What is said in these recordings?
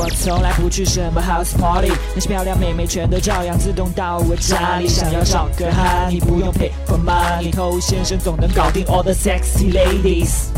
我从来不去什么 house party，那些漂亮妹妹全都照样自动到我家里。想要找个哈，你不用 pay for money，偷先生总能搞定 all the sexy ladies。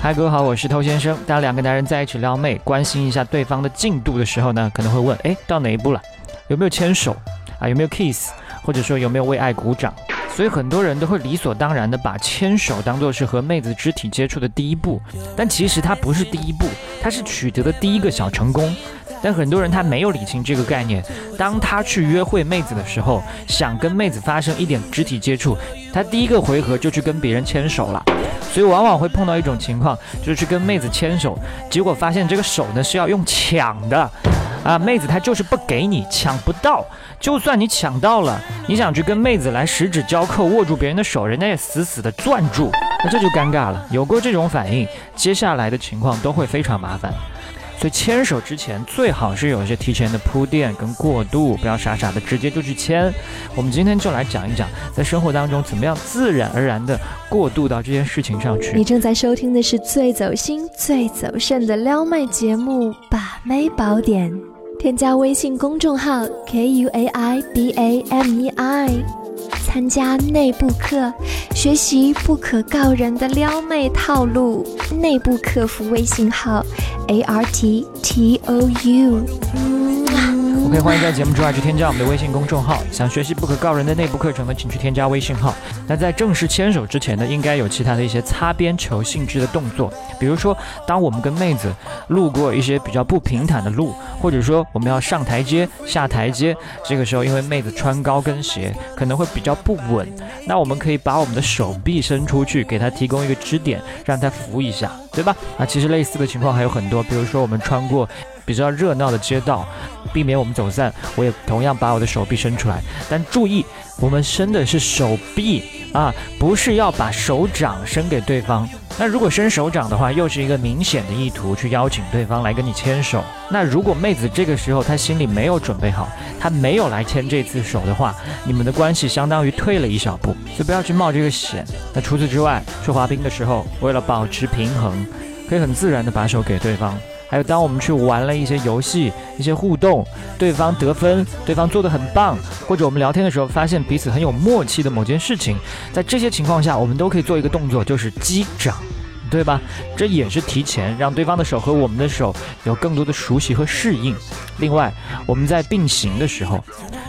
嗨，各位好，我是偷先生。当两个男人在一起撩妹，关心一下对方的进度的时候呢，可能会问：哎，到哪一步了？有没有牵手？啊，有没有 kiss？或者说有没有为爱鼓掌？所以很多人都会理所当然的把牵手当做是和妹子肢体接触的第一步，但其实它不是第一步，它是取得的第一个小成功。但很多人他没有理清这个概念，当他去约会妹子的时候，想跟妹子发生一点肢体接触，他第一个回合就去跟别人牵手了，所以往往会碰到一种情况，就是去跟妹子牵手，结果发现这个手呢是要用抢的，啊，妹子她就是不给你，抢不到，就算你抢到了，你想去跟妹子来十指交扣握住别人的手，人家也死死的攥住，那这就尴尬了。有过这种反应，接下来的情况都会非常麻烦。所以牵手之前最好是有一些提前的铺垫跟过渡，不要傻傻的直接就去牵。我们今天就来讲一讲，在生活当中怎么样自然而然的过渡到这件事情上去。你正在收听的是最走心、最走肾的撩妹节目《把妹宝典》，添加微信公众号 k u a i b a m e i。参加内部课，学习不可告人的撩妹套路。内部客服微信号：a r t t o u。OK，欢迎在节目之外去添加我们的微信公众号。想学习不可告人的内部课程呢，请去添加微信号。那在正式牵手之前呢，应该有其他的一些擦边球性质的动作，比如说，当我们跟妹子路过一些比较不平坦的路，或者说我们要上台阶、下台阶，这个时候因为妹子穿高跟鞋可能会比较不稳，那我们可以把我们的手臂伸出去，给她提供一个支点，让她扶一下，对吧？啊，其实类似的情况还有很多，比如说我们穿过。比较热闹的街道，避免我们走散，我也同样把我的手臂伸出来。但注意，我们伸的是手臂啊，不是要把手掌伸给对方。那如果伸手掌的话，又是一个明显的意图去邀请对方来跟你牵手。那如果妹子这个时候她心里没有准备好，她没有来牵这次手的话，你们的关系相当于退了一小步，所以不要去冒这个险。那除此之外，去滑冰的时候，为了保持平衡，可以很自然的把手给对方。还有，当我们去玩了一些游戏、一些互动，对方得分，对方做的很棒，或者我们聊天的时候发现彼此很有默契的某件事情，在这些情况下，我们都可以做一个动作，就是击掌，对吧？这也是提前让对方的手和我们的手有更多的熟悉和适应。另外，我们在并行的时候，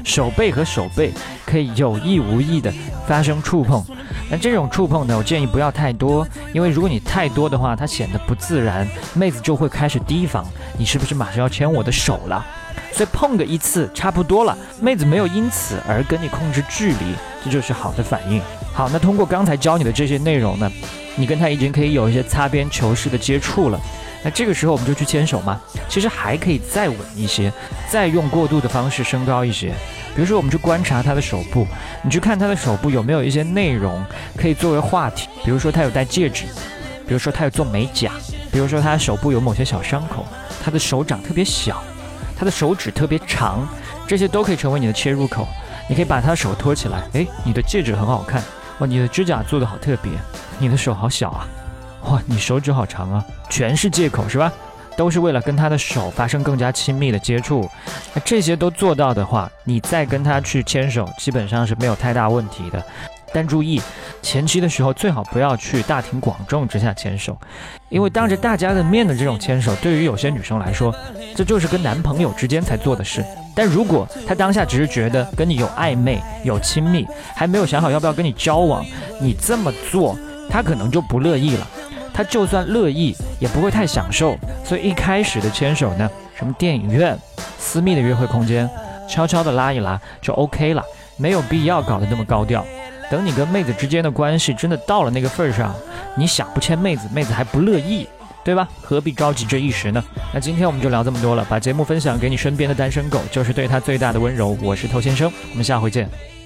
手背和手背可以有意无意的发生触碰。那这种触碰呢，我建议不要太多，因为如果你太多的话，它显得不自然，妹子就会开始提防你是不是马上要牵我的手了。所以碰个一次差不多了，妹子没有因此而跟你控制距离，这就是好的反应。好，那通过刚才教你的这些内容呢，你跟他已经可以有一些擦边球式的接触了。那这个时候我们就去牵手嘛？其实还可以再稳一些，再用过渡的方式升高一些。比如说，我们去观察他的手部，你去看他的手部有没有一些内容可以作为话题。比如说，他有戴戒指，比如说他有做美甲，比如说他手部有某些小伤口，他的手掌特别小，他的手指特别长，这些都可以成为你的切入口。你可以把他的手托起来，诶，你的戒指很好看，哇，你的指甲做的好特别，你的手好小啊，哇，你手指好长啊，全是借口是吧？都是为了跟他的手发生更加亲密的接触，那这些都做到的话，你再跟他去牵手，基本上是没有太大问题的。但注意，前期的时候最好不要去大庭广众之下牵手，因为当着大家的面的这种牵手，对于有些女生来说，这就是跟男朋友之间才做的事。但如果她当下只是觉得跟你有暧昧、有亲密，还没有想好要不要跟你交往，你这么做，她可能就不乐意了。他就算乐意，也不会太享受。所以一开始的牵手呢，什么电影院、私密的约会空间，悄悄的拉一拉就 OK 了，没有必要搞得那么高调。等你跟妹子之间的关系真的到了那个份儿上，你想不牵妹子，妹子还不乐意，对吧？何必着急这一时呢？那今天我们就聊这么多了，把节目分享给你身边的单身狗，就是对他最大的温柔。我是头先生，我们下回见。